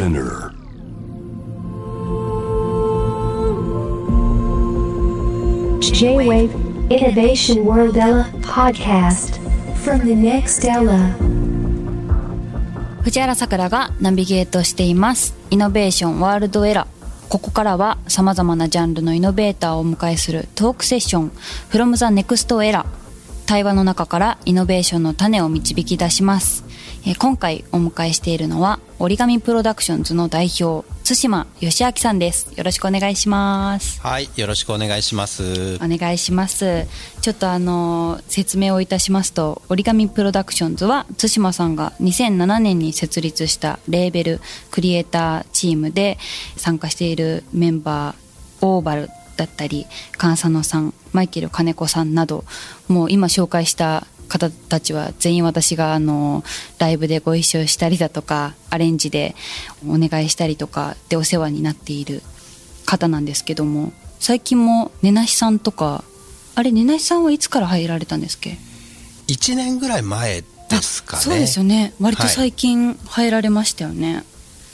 Spinner. J-Wave Innovation World Ella podcast from the next Ella. 藤原さくらがナビゲートしています。イノベーションワールドエラーここからはさまざまなジャンルのイノベーターをお迎えするトークセッション。From the next era 対話の中からイノベーションの種を導き出します、えー今回お迎えしているのは折り紙プロダクションズの代表対馬義明さんです。よろしくお願いします。はい、よろしくお願いします。お願いします。ちょっとあの説明をいたしますと折り紙プロダクションズは対馬さんが2007年に設立したレーベルクリエイターチームで参加しているメンバーオーバルだったり菅佐野さんマイケル金子さんなどもう今紹介した方たちは全員私があのライブでご一緒したりだとかアレンジでお願いしたりとかでお世話になっている方なんですけども最近もねなしさんとかあれねなしさんはいつから入られたんですっけ？1年ぐらい前ですかね。そうですよね。割とはい最近入られましたよね、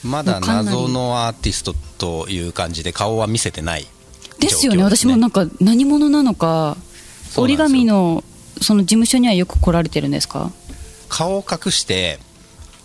まだもうかなり謎のアーティストという感じで顔は見せてないですよね。私もなんか何者なのか折り紙のその事務所にはよく来られてるんですか？顔を隠して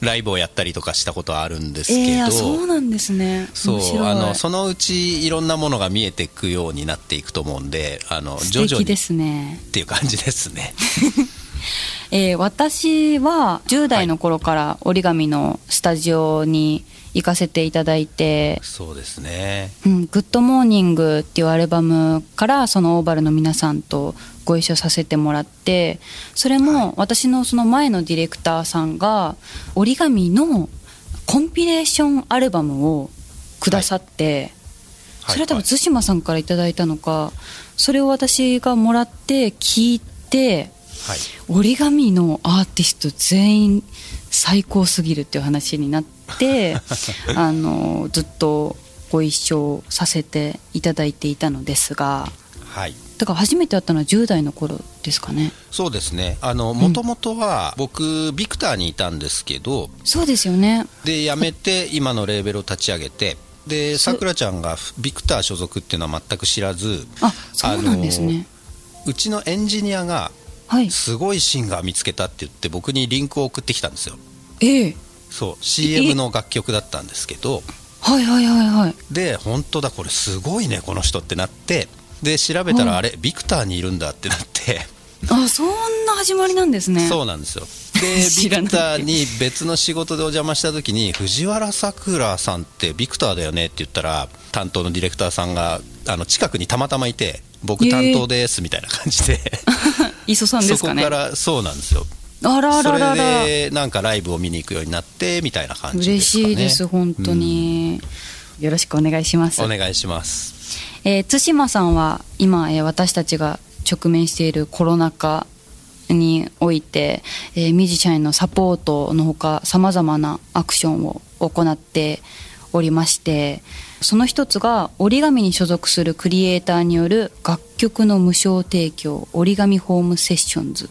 ライブをやったりとかしたことはあるんですけど、ええあそうなんですね。そうあのそのうちいろんなものが見えていくようになっていくと思うんであの素徐々に。ですね。ていう感じですね。えー私は10代の頃から折り紙のスタジオに行かせていただいて、そうですね。うん、 Good Morning っていうアルバムからその Ovall の皆さんとご一緒させてもらってそれも私のその前のディレクターさんが折り紙のコンピレーションアルバムをくださって、それは多分対馬さんからいただいたのかそれを私がもらって聞いてはい。折り紙のアーティスト全員最高すぎるっていう話になって あのずっとご一緒させていただいていたのですがはい。だから初めて会ったのは10代の頃ですかね。そうですね。もともとは僕ビクターにいたんですけどそうですよね。で辞めて今のレーベルを立ち上げてでそさくらちゃんがビクター所属っていうのは全く知らずあそうなんですね。うちのエンジニアがはい。すごいシンガー見つけたって言って僕にリンクを送ってきたんですよ。ええそう CM の楽曲だったんですけど。はいはいはいはい。で本当だこれすごいねこの人ってなって。で調べたらはいあれビクターにいるんだってなって。あそんな始まりなんですね。そうなんですよ。でビクターに別の仕事でお邪魔した時に藤原さくらさんってビクターだよねって言ったら担当のディレクターさんがあの近くにたまたまいて僕担当ですみたいな感じで、磯さんですかね。そこからそうなんですよあらあららら。それでなんかライブを見に行くようになってみたいな感じで嬉すかね。しいです本当に、よろしくお願いします。お願いします。えー対馬さんは今、えー私たちが直面しているコロナ禍において、えーミュージシャンへのサポートのほかさまざまなアクションを行っておりましてその一つが折り紙に所属するクリエイターによる楽曲の無償提供折り紙ホームセッションズ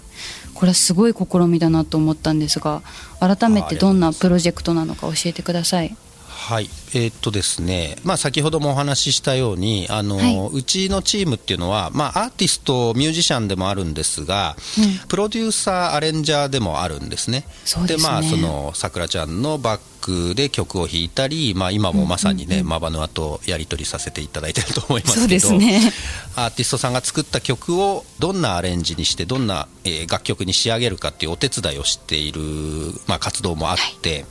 これはすごい試みだなと思ったんですが改めてどんなプロジェクトなのか教えてください。はい、えーっとですね、まあ、先ほどもお話ししたようにあの、はい。うちのチームっていうのは、まあ、アーティストミュージシャンでもあるんですが、うん。プロデューサーアレンジャーでもあるんですね。そうですね。まあそのさくらちゃんのバックで曲を弾いたり、まあ、今もまさにね、マバヌアとやり取りさせていただいてると思いますけど。ね。アーティストさんが作った曲をどんなアレンジにしてどんな、えー楽曲に仕上げるかっていうお手伝いをしている、まあ、活動もあって、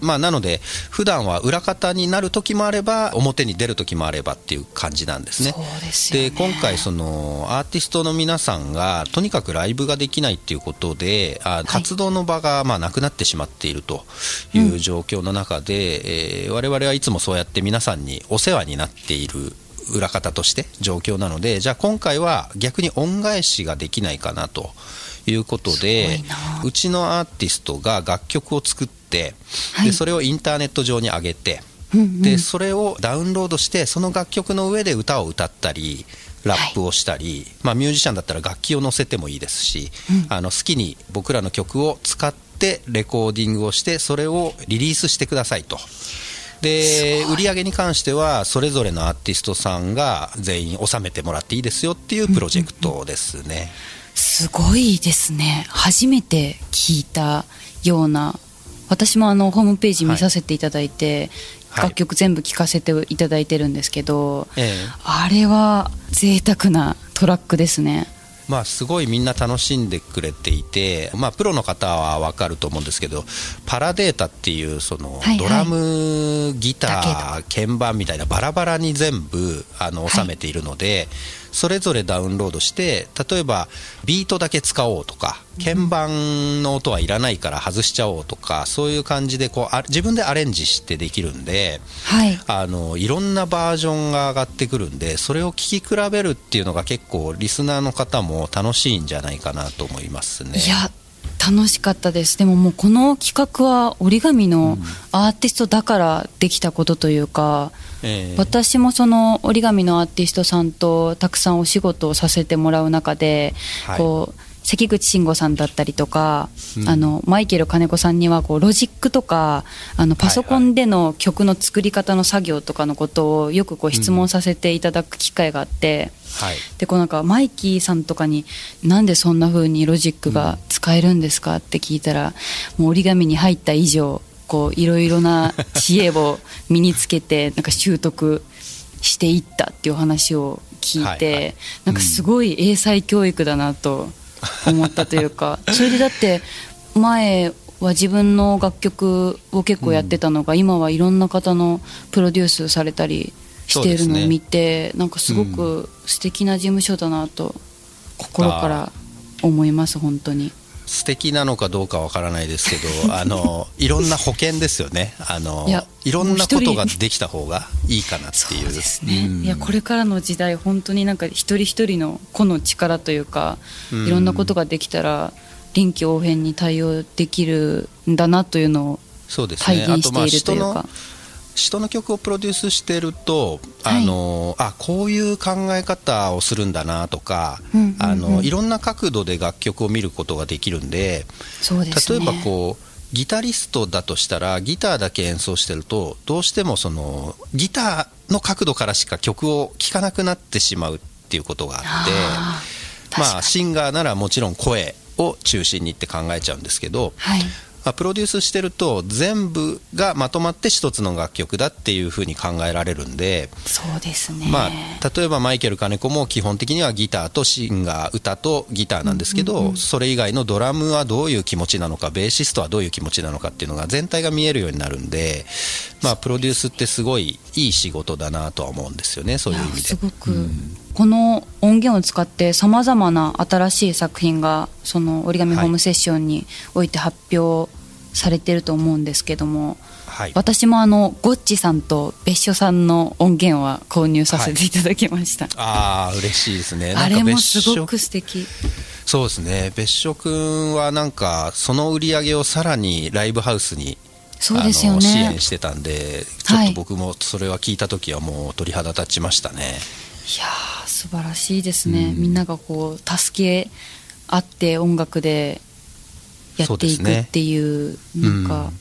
まあ、なので普段は裏方になる時もあれば表に出る時もあればっていう感じなんですね。でね。で今回そのアーティストの皆さんがとにかくライブができないっていうことであ活動の場がまあなくなってしまっているという状況の中で、えー我々はいつもそうやって皆さんにお世話になっている裏方として状況なのでじゃあ今回は逆に恩返しができないかなということでうちのアーティストが楽曲を作って、はい。でそれをインターネット上に上げて、うんうん。でそれをダウンロードしてその楽曲の上で歌を歌ったりラップをしたり、まあ、ミュージシャンだったら楽器を載せてもいいですし、あの好きに僕らの曲を使ってレコーディングをしてそれをリリースしてくださいと。で売り上げに関してはそれぞれのアーティストさんが全員納めてもらっていいですよっていうプロジェクトですね、すごいですね。初めて聞いたような。私もあのホームページ見させていただいて、はい。楽曲全部聴かせていただいてるんですけど、ええ。あれは贅沢なトラックですねまあ、すごいみんな楽しんでくれていて、まあ、プロの方は分かると思うんですけどパラデータっていうそのドラム、ギタだー鍵盤みたいなバラバラに全部あのはい。収めているので、それぞれダウンロードして例えばビートだけ使おうとか鍵盤の音はいらないから外しちゃおうとかそういう感じでこうあ自分でアレンジしてできるんで。はいあのいろんなバージョンが上がってくるんでそれを聴き比べるっていうのが結構リスナーの方も楽しいんじゃないかなと思いますね。いや楽しかったですでももうこの企画は折り紙のアーティストだからできたことというか、ええ。私もその折り紙のアーティストさんとたくさんお仕事をさせてもらう中で、はい。こう関口慎吾さんだったりとか、うん。あのマイケル金子さんにはこうロジックとかあのパソコンでの曲の作り方の作業とかのことをよくこう質問させていただく機会があって。はい。でこうなんかマイキーさんとかになんでそんな風にロジックが使えるんですかって聞いたら、もう折り紙に入った以上こういろいろな知恵を身につけて なんか習得していったっていう話を聞いて、はいはい。なんかすごい英才教育だなと思ったというか、それでだって前は自分の楽曲を結構やってたのが、今はいろんな方のプロデュースされたりしているのを見て、なんかすごく素敵な事務所だなと心から思います本当に素敵なのかどうかわからないですけど あのいろんな保険ですよね。あのいろんなことができた方がいいかなってそいう。うですね、うん。いやこれからの時代本当になんか一人一人の個の力というか、うん。いろんなことができたら臨機応変に対応できるんだなというのをそうです体ねると人のいうか人の曲をプロデュースしてると、あのあこういう考え方をするんだなとか、うんうんうん。あのいろんな角度で楽曲を見ることができるんでね。例えばこうギタリストだとしたらギターだけ演奏してるとどうしてもそのギターの角度からしか曲を聴かなくなってしまうっていうことがあってまあ、シンガーならもちろん声を中心にって考えちゃうんですけど、はい。まあ、プロデュースしてると全部がまとまって一つの楽曲だっていうふうに考えられるんで、そうですね、まあ、例えばマイケル金子も基本的にはギターとシンガー歌とギターなんですけど、それ以外のドラムはどういう気持ちなのかベーシストはどういう気持ちなのかっていうのが全体が見えるようになるんで、まあ、プロデュースってすごいいい仕事だなとは思うんですよねそういう意味で。すごく、この音源を使ってさまざまな新しい作品がその折り紙ホームセッションにおいて発表されてると思うんですけども、はい、私もあのゴッチさんと別所さんの音源は購入させていただきました、ああ嬉しいですね。あれもすごく素敵。そうですね。別所君はなんかその売り上げをさらにライブハウスにそうですよあの支ね援してたんでちょっと僕もそれは聞いた時はもう鳥肌立ちましたね、いやー素晴らしいですね、みんながこう助け合って音楽でやっていくっていうなんか、うん。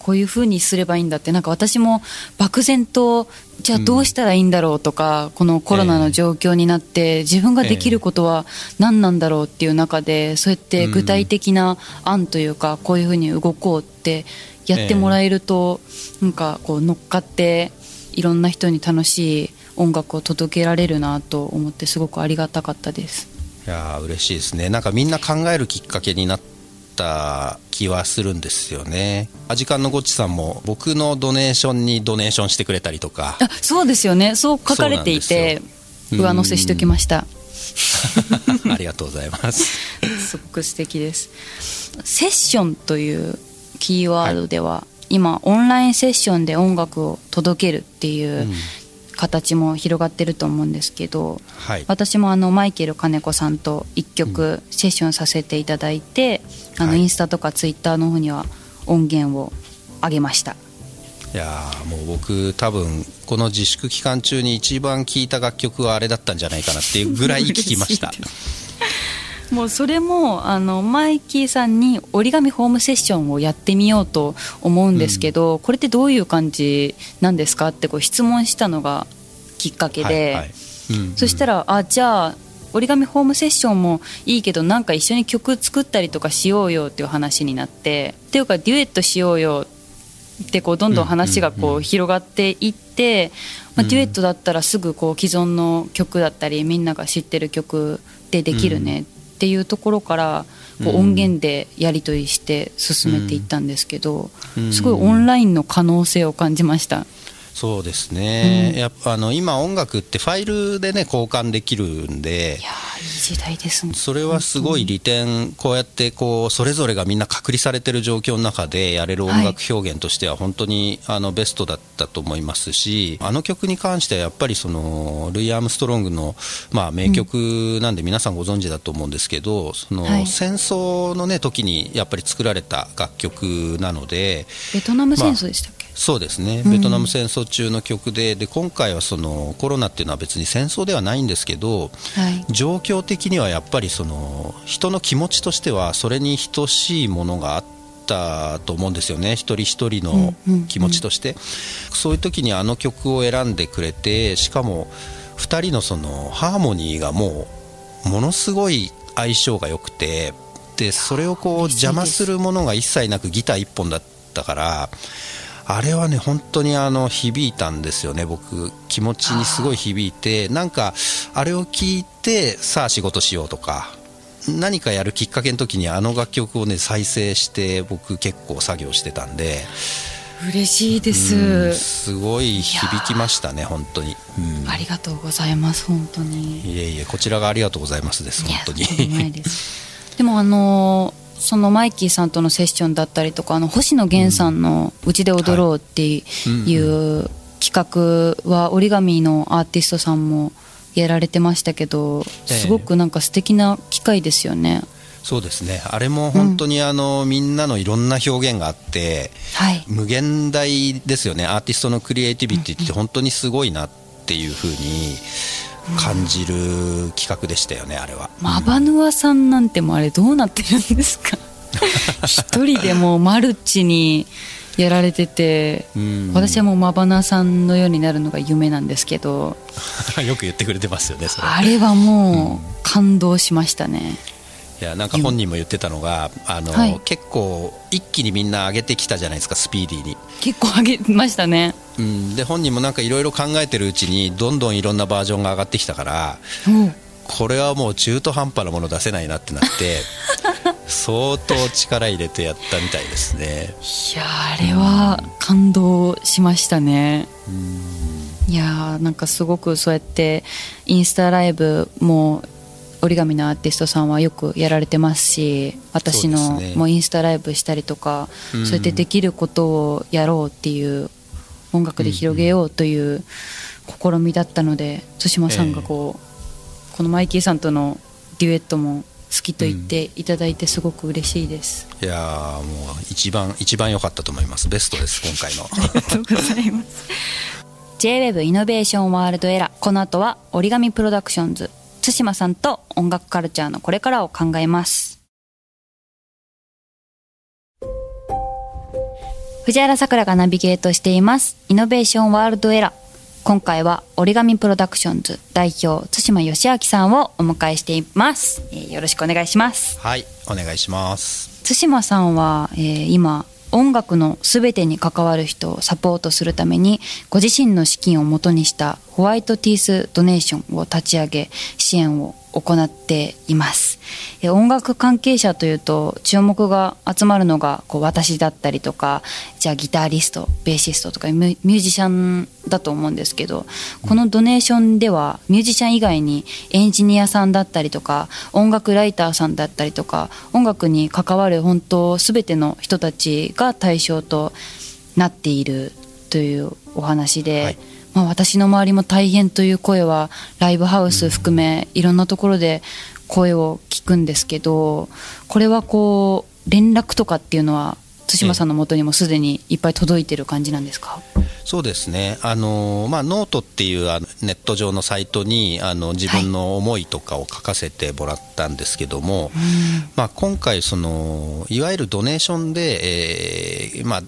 こういう風にすればいいんだってなんか私も漠然とじゃあどうしたらいいんだろうとか、このコロナの状況になって、自分ができることは何なんだろうっていう中でそうやって具体的な案というか、こういう風に動こうってやってもらえると、なんかこう乗っかっていろんな人に楽しい音楽を届けられるなと思ってすごくありがたかったです。いやー嬉しいですね。なんかみんな考えるきっかけになった気はするんですよね。アジカンのゴッチさんも僕のドネーションにドネーションしてくれたりとか。あそうですよね。そう書かれていて上乗せしておきました。ありがとうございます。すごく素敵です。セッションというキーワードでは、今オンラインセッションで音楽を届けるっていううん。形も広がってると思うんですけど、はい。私もあのマイケル金子さんと1曲セッションさせていただいて、あのはい。インスタとかツイッターの方には音源を上げました。いやーもう僕多分この自粛期間中に一番聴いた楽曲はあれだったんじゃないかなっていうぐらい聴きましたもうそれもあのマイキーさんに折り紙ホームセッションをやってみようと思うんですけど、うん、これってどういう感じなんですかってこう質問したのがきっかけで、はいはい。うんうん、そしたらあじゃあ折り紙ホームセッションもいいけどなんか一緒に曲作ったりとかしようよっていう話になってっていうかデュエットしようよってこうどんどん話がこう広がっていって、まあ、デュエットだったらすぐこう既存の曲だったりみんなが知ってる曲でできるねっていうところからこう音源でやり取りして進めていったんですけどすごいオンラインの可能性を感じました。そうですね、うん、やっぱあの今音楽ってファイルでね交換できるんでいやいい時代ですね。それはすごい利点。こうやってこうそれぞれがみんな隔離されてる状況の中でやれる音楽表現としては本当にあのベストだったと思いますしあの曲に関してはやっぱりそのルイ・アームストロングのまあ名曲なんで皆さんご存知だと思うんですけどその戦争のね時にやっぱり作られた楽曲なのでベトナム戦争でしたまあ、そうですね。ベトナム戦争中の曲でで今回はそのコロナっていうのは別に戦争ではないんですけど、はい、状況的にはやっぱりその人の気持ちとしてはそれに等しいものがあったと思うんですよね。一人一人の気持ちとして、そういう時にあの曲を選んでくれてしかも2人のそのハーモニーがもうものすごい相性が良くてでそれをこう邪魔するものが一切なくギター1本だったからあれはね本当にあの響いたんですよね僕気持ちにすごい響いてなんかあれを聞いてさあ仕事しようとか何かやるきっかけの時にあの楽曲をね再生して僕結構作業してたんで。嬉しいです、すごい響きましたね本当に、うん、ありがとうございます本当に。いえいえこちらがありがとうございますです本当に。でもあのそのマイキーさんとのセッションだったりとかあの星野源さんの「うちで踊ろう」っていう企画は折り紙のアーティストさんもやられてましたけどすごくなんか素敵な機会ですよね。そうですね。あれも本当にあの、うん、みんなのいろんな表現があって、はい、無限大ですよね。アーティストのクリエイティビティって本当にすごいなっていうふうに感じる企画でしたよね、あれは。マバヌアさんなんてもあれどうなってるんですか？一人でもマルチにやられてて、私はもうマバナさんのようになるのが夢なんですけど。よく言ってくれてますよねあれはもう感動しましたね、いやなんか本人も言ってたのがあの、はい、結構一気にみんな上げてきたじゃないですかスピーディーに結構上げましたね、うん、で本人もなんかいろいろ考えてるうちにどんどんいろんなバージョンが上がってきたから、これはもう中途半端なもの出せないなってなって相当力入れてやったみたいですね。いやあれは感動しましたね、いやなんかすごくそうやってインスタライブも折り紙のアーティストさんはよくやられてますし私のもうインスタライブしたりとかそう,、やってできることをやろうっていう音楽で広げようという試みだったので対馬さんがこう、このマイキーさんとのデュエットも好きと言っていただいてすごく嬉しいです、いやもう一番一番良かったと思います。ベストです今回の。ありがとうございます。J-WEB イノベーションワールドエラー。この後は折り紙プロダクションズ対馬さんと音楽カルチャーのこれからを考えます。藤原さくらがナビゲートしています。イノベーションワールドエラー。今回は折り紙プロダクションズ代表対馬義明さんをお迎えしています、えー、よろしくお願いしますはいお願いします対馬さんは、えー、今音楽のすべてに関わる人をサポートするためにご自身の資金をもとにしたホワイトティースドネーションを立ち上げ支援を行っています音楽関係者というと注目が集まるのがこう私だったりとかじゃあギタリストベーシストとかミュージシャンだと思うんですけどこのドネーションではミュージシャン以外にエンジニアさんだったりとか音楽ライターさんだったりとか音楽に関わる本当全ての人たちが対象となっているというお話で。はいまあ、私の周りも大変という声はライブハウス含めいろんなところで声を聞くんですけどこれはこう連絡とかっていうのは対馬さんのもとにもすでにいっぱい届いてる感じなんですか？そうですね。あの、まあ、ノートっていうあのネット上のサイトにあの自分の思いとかを書かせてもらったんですけども、はい、まあ、今回そのいわゆるドネーションで、えーまあ、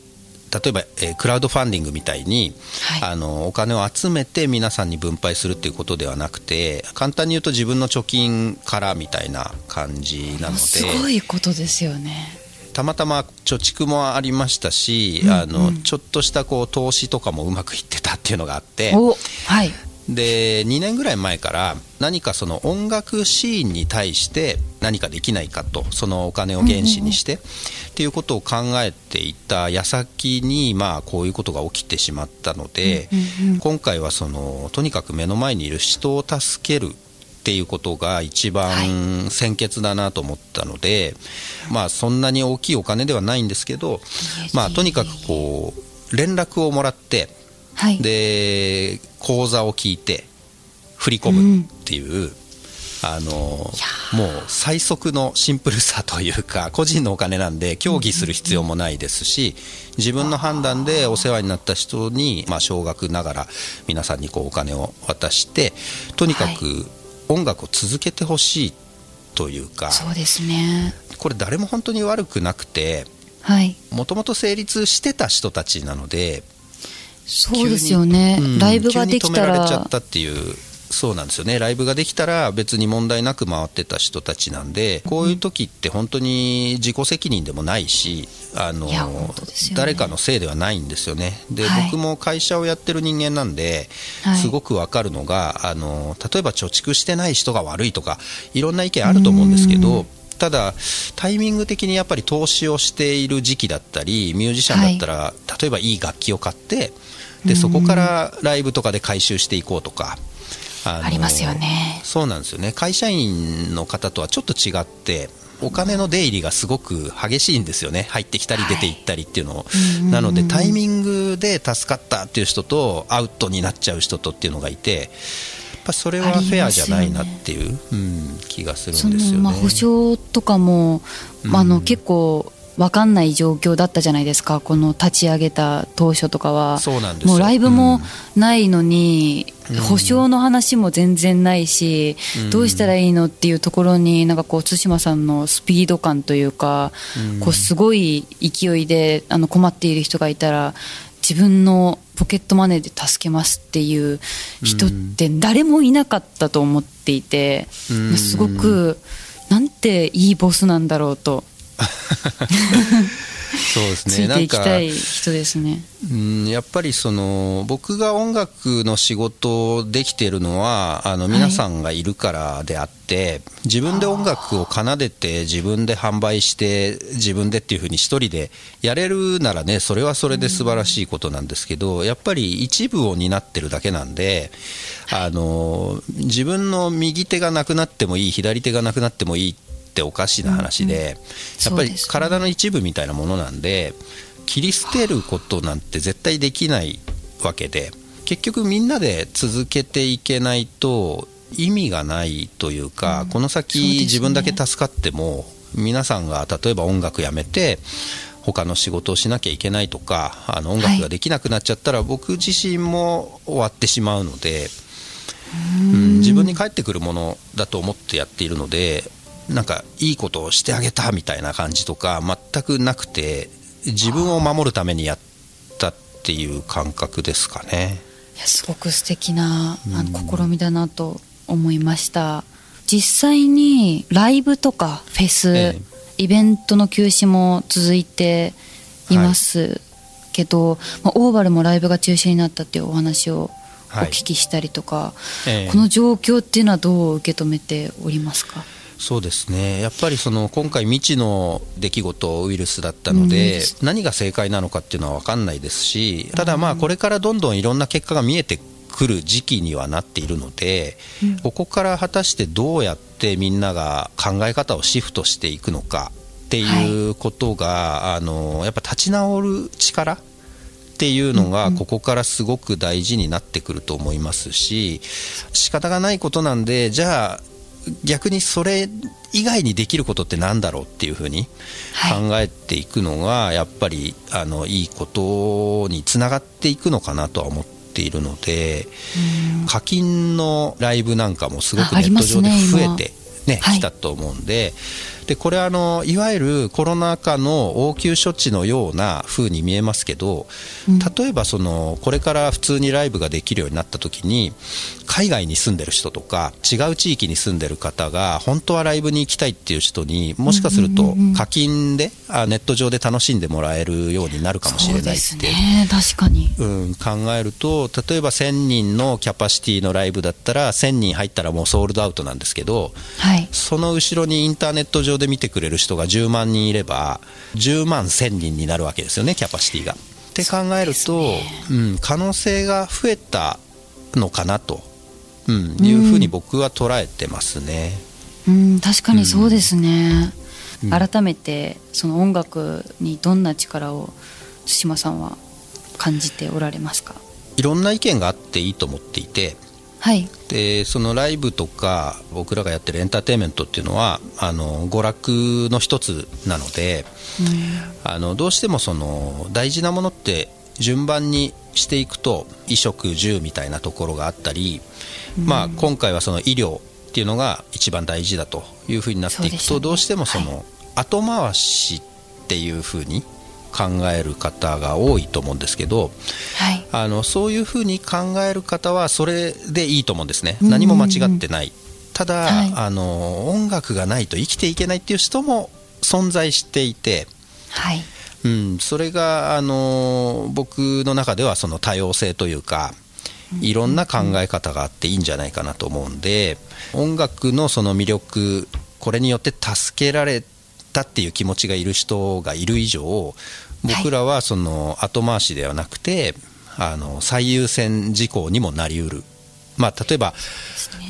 例えば、えー、クラウドファンディングみたいに、はい、あのお金を集めて皆さんに分配するっていうことではなくて簡単に言うと自分の貯金からみたいな感じなので。すごいことですよね。たまたま貯蓄もありましたし、うんうん、あのちょっとしたこう投資とかもうまくいってたっていうのがあって、はい、で2年ぐらい前から何かその音楽シーンに対して何かできないかとそのお金を原資にして、っていうことを考えていた矢先にまあこういうことが起きてしまったので、今回はそのとにかく目の前にいる人を助けるっていうことが一番先決だなと思ったので、はい、まあそんなに大きいお金ではないんですけど、まあとにかくこう連絡をもらって、はい、で口座を聞いて振り込むっていう、うん、あのもう最速のシンプルさというか個人のお金なんで協議する必要もないですし自分の判断でお世話になった人に、まあ、少額ながら皆さんにこうお金を渡してとにかく音楽を続けてほしいというかそうですね。これ誰も本当に悪くなくてもともと成立してた人たちなのでそうですよね、うん、ライブができたら。止められちゃったっていうそうなんですよね。ライブができたら別に問題なく回ってた人たちなんでこういう時って本当に自己責任でもないしあの、ね、誰かのせいではないんですよね。で、はい、僕も会社をやってる人間なんで、はい、すごく分かるのがあの例えば貯蓄してない人が悪いとかいろんな意見あると思うんですけどただタイミング的にやっぱり投資をしている時期だったりミュージシャンだったら、はい、例えばいい楽器を買ってでそこからライブとかで回収していこうとかありますよね。そうなんですよね。会社員の方とはちょっと違ってお金の出入りがすごく激しいんですよね。入ってきたり出ていったりっていうのを、はい、なのでタイミングで助かったっていう人とアウトになっちゃう人とっていうのがいてぱそれはフェアじゃないなっていう、ね、うん、気がするんですよね。まあ、保証とかも、あの結構分かんない状況だったじゃないですか。この立ち上げた当初とかは。もうライブもないのに、うん、保証の話も全然ないし、うん、どうしたらいいのっていうところになんかこう対馬さんのスピード感というか、うん、こうすごい勢いであの困っている人がいたら自分のポケットマネーで助けますっていう人って誰もいなかったと思っていて、すごくなんていいボスなんだろうと そうですね。ついていきたい人ですね。うん、やっぱりその僕が音楽の仕事できているのはあの皆さんがいるからであって、はい、自分で音楽を奏でて自分で販売して自分でっていうふうに一人でやれるならねそれはそれで素晴らしいことなんですけど、うん、やっぱり一部を担ってるだけなんで、あの自分の右手がなくなってもいい左手がなくなってもいいっておかしな話で、うんうん、やっぱり体の一部みたいなものなんで切り捨てることなんて絶対できないわけで結局みんなで続けていけないと意味がないというか、うん、この先自分だけ助かっても皆さんが例えば音楽やめて他の仕事をしなきゃいけないとかあの音楽ができなくなっちゃったら、僕自身も終わってしまうので、うん、自分に返ってくるものだと思ってやってい。るのでなんかいいことをしてあげたみたいな感じとか全くなくて自分を守るためにやったっていう感覚ですかね。いやすごく素敵なあの試みだなと思いました。実際にライブとかフェス、ええ、イベントの休止も続いていますけど、はい、まあ、オーバルもライブが中止になったっていうお話をお聞きしたりとか、はいえ、この状況っていうのはどう受け止めておりますか？そうですね。やっぱりその今回、未知の出来事、ウイルスだったので、うん、何が正解なのかっていうのは分かんないですし、ただ、まあこれからどんどんいろんな結果が見えてくる時期にはなっているので、うん、ここから果たしてどうやってみんなが考え方をシフトしていくのかっていうことが、はい、あのやっぱ立ち直る力っていうのがここからすごく大事になってくると思いますし仕方がないことなんでじゃあ逆にそれ以外にできることってなんだろうっていうふうに考えていくのがやっぱりあのいいことにつながっていくのかなとは思っているので課金のライブなんかもすごくネット上で増えてね、来たと思うんで、でこれあのいわゆるコロナ禍の応急処置のような風に見えますけど、例えばそのこれから普通にライブができるようになった時に海外に住んでる人とか違う地域に住んでる方が本当はライブに行きたいっていう人にもしかすると課金で、あネット上で楽しんでもらえるようになるかもしれないって、ね、確かに、うん、考えると例えば1000人のキャパシティのライブだったら1000人入ったらもうソールドアウトなんですけど、はい、その後ろにインターネット上で見てくれる人が10万人いれば10万1000人になるわけですよねキャパシティが。って考えると、ね、うん、可能性が増えたのかなと、うん、いうふうに僕は捉えてますね。うん、確かにそうですね、うん、改めてその音楽にどんな力を対馬さんは感じておられますか？いろんな意見があっていいと思っていてはい、でそのライブとか僕らがやってるエンターテインメントっていうのはあの娯楽の一つなので、うん、あのどうしてもその大事なものって順番にしていくと衣食住みたいなところがあったり、うん、まあ、今回はその医療っていうのが一番大事だというふうになっていくと、ね、どうしてもその後回しっていうふうに考える方が多いと思うんですけど、はい、あのそういうふうに考える方はそれでいいと思うんですね、何も間違ってない、ただ、はい、あの音楽がないと生きていけないっていう人も存在していて、はい。うん、それがあの僕の中ではその多様性というか、いろんな考え方があっていいんじゃないかなと思うんで音楽のその魅力これによって助けられたっていう気持ちがいる人がいる以上僕らはその後回しではなくて、あの最優先事項にもなりうる。まあ、例えば、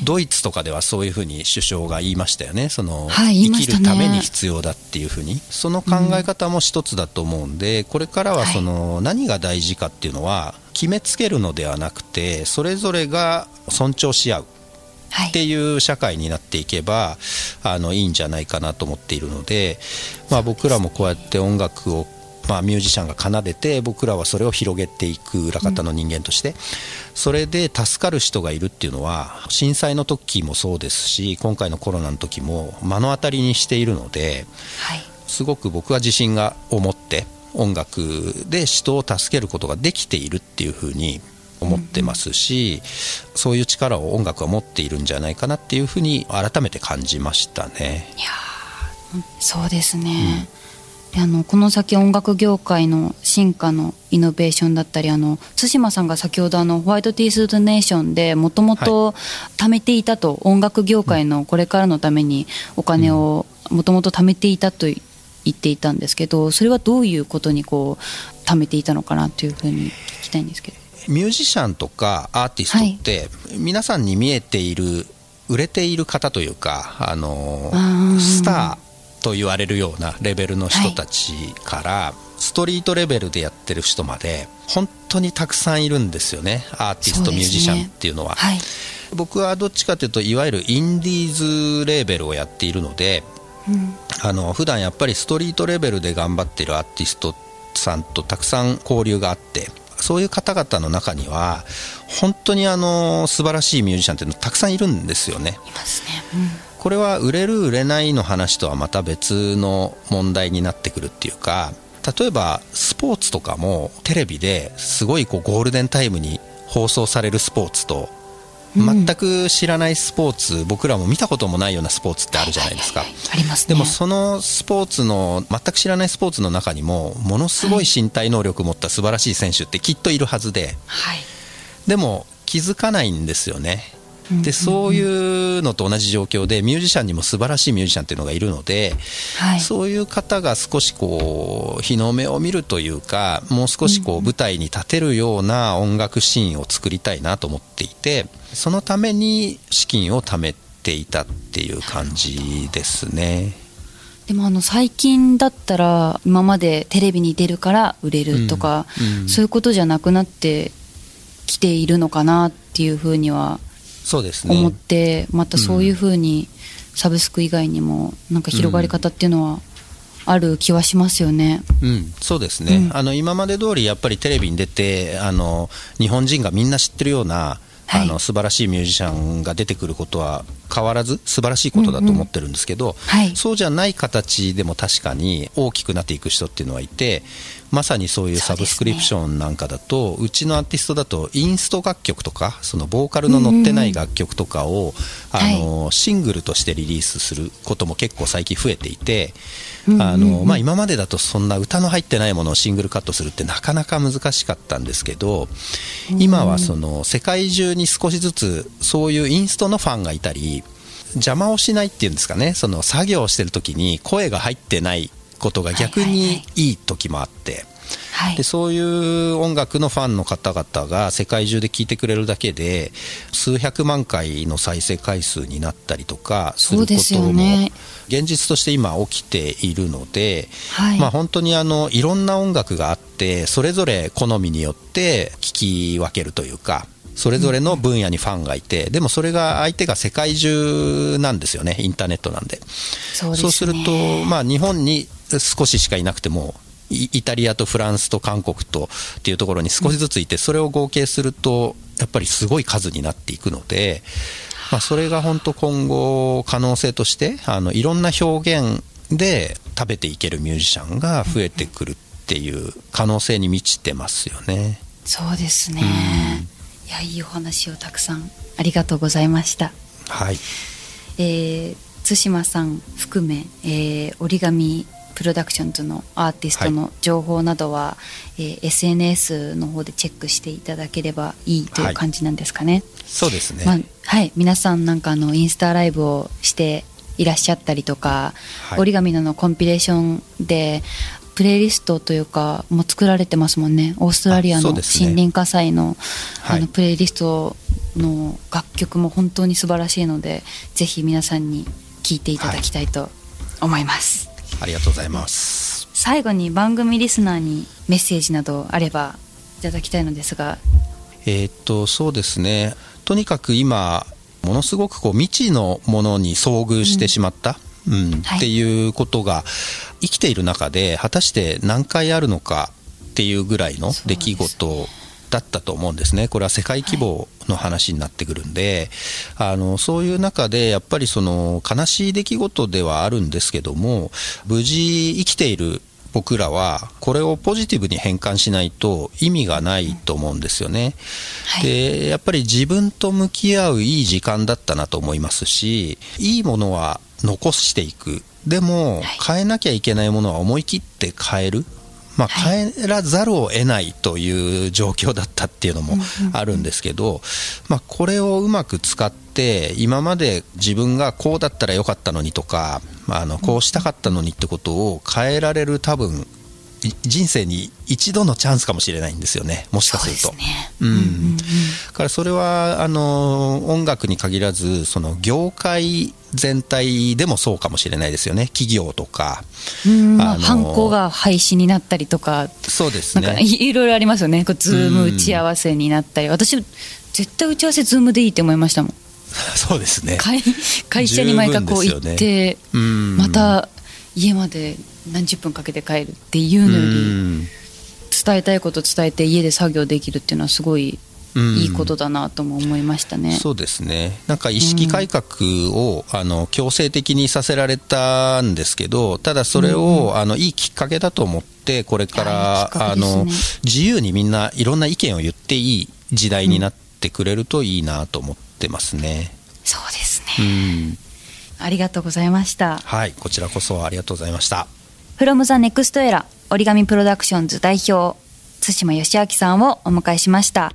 ドイツとかではそういうふうに首相が言いましたよね、その、生きるために必要だっていうふうに、その考え方も一つだと思うんで、これからはその、何が大事かっていうのは、決めつけるのではなくて、それぞれが尊重し合う。っていう社会になっていけばあのいいんじゃないかなと思っているので、まあ、僕らもこうやって音楽をまあ、ミュージシャンが奏でて僕らはそれを広げていく裏方の人間として、それで助かる人がいるっていうのは震災の時もそうですし今回のコロナの時も目の当たりにしているので、すごく僕は自信が思って音楽で人を助けることができているっていうふうに思ってますし、そういう力を音楽は持っているんじゃないかなっていうふうに改めて感じましたね。いやそうですね、うんあのこの先音楽業界の進化のイノベーションだったりあの対馬さんが先ほどあのホワイトティースドネーションでもともと貯めていたと、音楽業界のこれからのためにお金をもともと貯めていたと言っていたんですけどそれはどういうことにこう貯めていたのかなというふうに聞きたいんですけど。ミュージシャンとかアーティストって、はい、皆さんに見えている売れている方というかあのスターと言われるようなレベルの人たちから、はい、ストリートレベルでやってる人まで本当にたくさんいるんですよねアーティスト、ミュージシャンっていうのは、はい、僕はどっちかというといわゆるインディーズレーベルをやっているので、うん、あの普段やっぱりストリートレベルで頑張ってるアーティストさんとたくさん交流があってそういう方々の中には本当にあの素晴らしいミュージシャンっていうのたくさんいるんですよね。いますね、うんこれは売れる売れないの話とはまた別の問題になってくるっていうか例えばスポーツとかもテレビですごいこうゴールデンタイムに放送されるスポーツと全く知らないスポーツ、うん、僕らも見たこともないようなスポーツってあるじゃないですか、あります、ね、でもそのスポーツの全く知らないスポーツの中にもものすごい身体能力を持った素晴らしい選手ってきっといるはずで、はい、でも気づかないんですよねでそういうのと同じ状況でミュージシャンにも素晴らしいミュージシャンっていうのがいるので、はい、そういう方が少しこう日の目を見るというかもう少しこう舞台に立てるような音楽シーンを作りたいなと思っていてそのために資金を貯めていたっていう感じですね。でもあの最近だったら今までテレビに出るから売れるとか、うんうん、そういうことじゃなくなってきているのかなっていうふうにはそうですね。思って、またそういうふうにサブスク以外にもなんか広がり方っていうのはある気はしますよね。うん、そうですね、うん。あの今まで通りやっぱりテレビに出てあの日本人がみんな知ってるような、はい。あの素晴らしいミュージシャンが出てくることは変わらず素晴らしいことだと思ってるんですけど、はい。そうじゃない形でも確かに大きくなっていく人っていうのはいてまさにそういうサブスクリプションなんかだとうちのアーティストだとインスト楽曲とかそのボーカルの乗ってない楽曲とかを、あのシングルとしてリリースすることも結構最近増えていて、あのまあ、今までだとそんな歌の入ってないものをシングルカットするってなかなか難しかったんですけど今はその世界中に少しずつそういうインストのファンがいたり邪魔をしないっていうんですかねその作業をしてる時に声が入ってないことが逆にいいい時もあって。はいでそういう音楽のファンの方々が世界中で聴いてくれるだけで数百万回の再生回数になったりとかするこそうですよともね現実として今起きているので、はい。まあ、本当にあのいろんな音楽があってそれぞれ好みによって聴き分けるというかそれぞれの分野にファンがいて、でもそれが相手が世界中なんですよねインターネットなんで。そうね。すると、まあ、日本に少ししかいなくても、イイタリアとフランスと韓国とっていうところに少しずついて、それを合計すると、やっぱりすごい数になっていくので、まあ、それが本当、今後、可能性としてあの、いろんな表現で食べていけるミュージシャンが増えてくるっていう可能性に満ちてますよね。そうですね。いや、いいお話をたくさんありがとうございました。はい、えー対馬さん含め、えー折り紙プロダクションズのアーティストの情報などは、えー SNS の方でチェックしていただければいいという感じなんですかね。そうですね。まあはい、皆さんなんかあのインスタライブをしていらっしゃったりとか、はい。折り紙ののコンピレーションでプレイリストというかもう作られてますもんね。オーストラリアの森林火災の,、はい。あのプレイリストの楽曲も本当に素晴らしいのでぜひ皆さんに聴いていただきたいと思います、ありがとうございます。最後に番組リスナーにメッセージなどあればいただきたいのですが。えーっとそうですねとにかく今ものすごくこう未知のものに遭遇してしまった、うん。はい。っていうことが生きている中で果たして何回あるのかっていうぐらいの出来事だったと思うんですね。これは世界規模の話になってくるんで、あのそういう中でやっぱりその悲しい出来事ではあるんですけども無事生きている僕らはこれをポジティブに変換しないと意味がないと思うんですよね。はい。でやっぱり自分と向き合ういい時間だったなと思いますしいいものは残していく。でも、はい。変えなきゃいけないものは思い切って変える。まあ、は変えらざるを得ないという状況だったっていうのもあるんですけど、まあ、これをうまく使って今まで自分がこうだったらよかったのにとかまああのこうしたかったのにってことを変えられる多分い人生に一度のチャンスかもしれないんですよね。もしかすると。そうですね。うん。だからそれはあの音楽に限らずその業界全体でもそうかもしれないですよね。企業とか。うん。まあハンコが廃止になったりとか。そうですなんかねいいろいろありますよね。こうズーム打ち合わせになったり。私絶対打ち合わせズームでいいって思いましたもん そうですね。会会社に毎回こう行って、うん。また家まで何十分かけて帰るっていうのよりうん。伝えたいこと伝えて家で作業できるっていうのはすごいうんいいことだなとも思いましたね。そうですね。なんか意識改革を、あの強制的にさせられたんですけどただそれを、あのいいきっかけだと思ってこれから、あの自由にみんないろんな意見を言っていい時代になってくれるといいなと思ってそうですね。うん、ありがとうございました。こちらこそありがとうございました。フロムザネクストエラ折り紙プロダクションズ代表津島義明さんをお迎えしました。